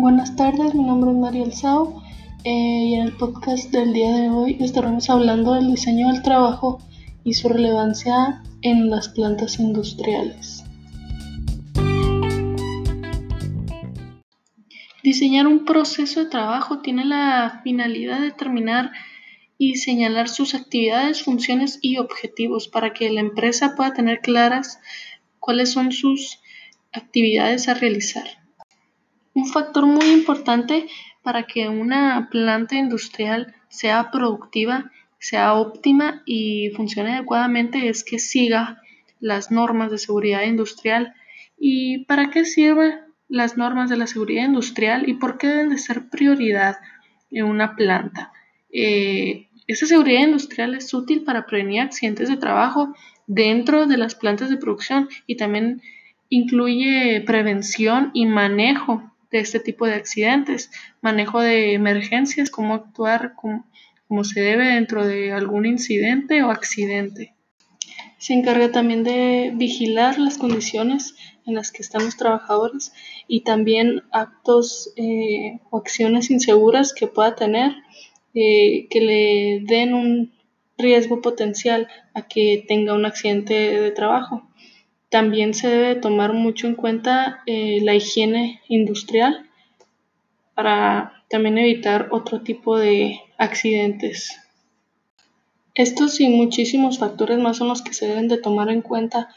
Buenas tardes, mi nombre es Mariel Sao eh, y en el podcast del día de hoy estaremos hablando del diseño del trabajo y su relevancia en las plantas industriales. Diseñar un proceso de trabajo tiene la finalidad de determinar y señalar sus actividades, funciones y objetivos para que la empresa pueda tener claras cuáles son sus actividades a realizar. Un factor muy importante para que una planta industrial sea productiva, sea óptima y funcione adecuadamente es que siga las normas de seguridad industrial. ¿Y para qué sirven las normas de la seguridad industrial y por qué deben de ser prioridad en una planta? Eh, esa seguridad industrial es útil para prevenir accidentes de trabajo dentro de las plantas de producción y también incluye prevención y manejo de este tipo de accidentes, manejo de emergencias, cómo actuar como, se debe dentro de algún incidente o accidente. Se encarga también de vigilar las condiciones en las que están los trabajadores y también actos eh, o acciones inseguras que pueda tener eh, que le den un riesgo potencial a que tenga un accidente de trabajo. También se debe tomar mucho en cuenta eh, la higiene industrial para también evitar otro tipo de accidentes. Estos y muchísimos factores más son los que se deben de tomar en cuenta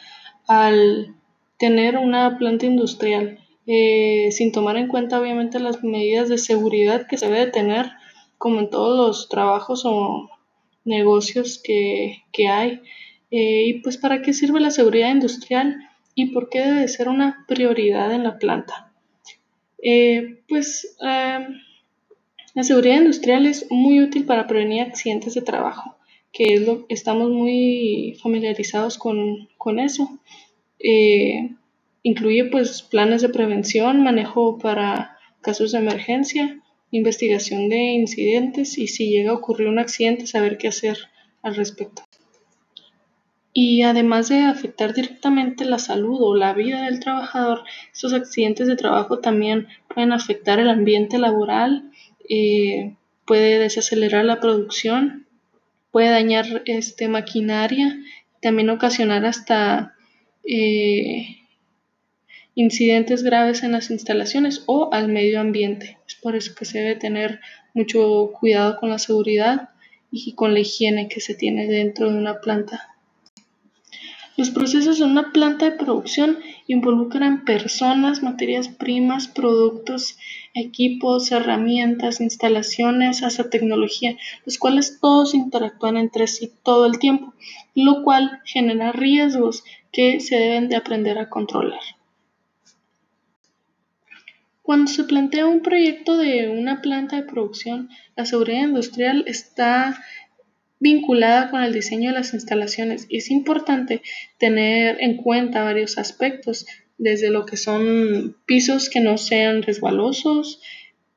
al tener una planta industrial, eh, sin tomar en cuenta obviamente las medidas de seguridad que se debe tener, como en todos los trabajos o negocios que, que hay. Eh, y pues para qué sirve la seguridad industrial y por qué debe ser una prioridad en la planta. Eh, pues em, la seguridad industrial es muy útil para prevenir accidentes de trabajo, que es lo estamos muy familiarizados con, con eso. Eh, incluye pues planes de prevención, manejo para casos de emergencia, investigación de incidentes y si llega a ocurrir un accidente saber qué hacer al respecto y además de afectar directamente la salud o la vida del trabajador, estos accidentes de trabajo también pueden afectar el ambiente laboral, eh, puede desacelerar la producción, puede dañar este, maquinaria, también ocasionar hasta eh, incidentes graves en las instalaciones o al medio ambiente. Es por eso que se debe tener mucho cuidado con la seguridad y con la higiene que se tiene dentro de una planta los procesos de una planta de producción involucran personas, materias primas, productos, equipos, herramientas, instalaciones, hasta tecnología, los cuales todos interactúan entre sí todo el tiempo, lo cual genera riesgos que se deben de aprender a controlar. Cuando se plantea un proyecto de una planta de producción, la seguridad industrial está vinculada con el diseño de las instalaciones. Es importante tener en cuenta varios aspectos, desde lo que son pisos que no sean resbalosos,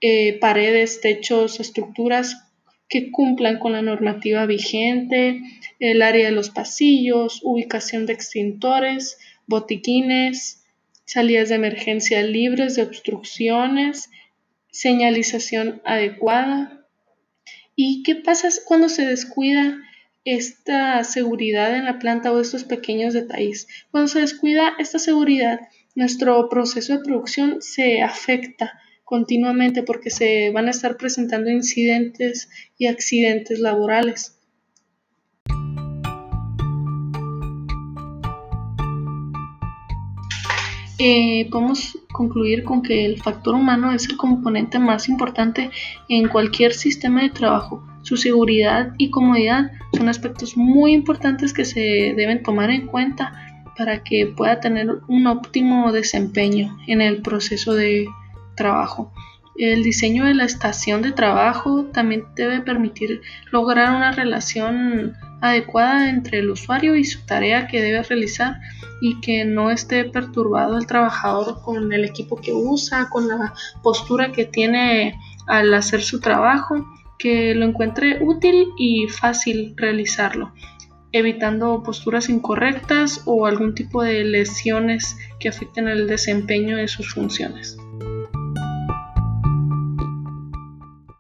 eh, paredes, techos, estructuras que cumplan con la normativa vigente, el área de los pasillos, ubicación de extintores, botiquines, salidas de emergencia libres de obstrucciones, señalización adecuada, ¿Y qué pasa cuando se descuida esta seguridad en la planta o estos pequeños detalles? Cuando se descuida esta seguridad, nuestro proceso de producción se afecta continuamente porque se van a estar presentando incidentes y accidentes laborales. Eh, podemos concluir con que el factor humano es el componente más importante en cualquier sistema de trabajo. Su seguridad y comodidad son aspectos muy importantes que se deben tomar en cuenta para que pueda tener un óptimo desempeño en el proceso de trabajo. El diseño de la estación de trabajo también debe permitir lograr una relación adecuada entre el usuario y su tarea que debe realizar y que no esté perturbado el trabajador con el equipo que usa, con la postura que tiene al hacer su trabajo, que lo encuentre útil y fácil realizarlo, evitando posturas incorrectas o algún tipo de lesiones que afecten el desempeño de sus funciones.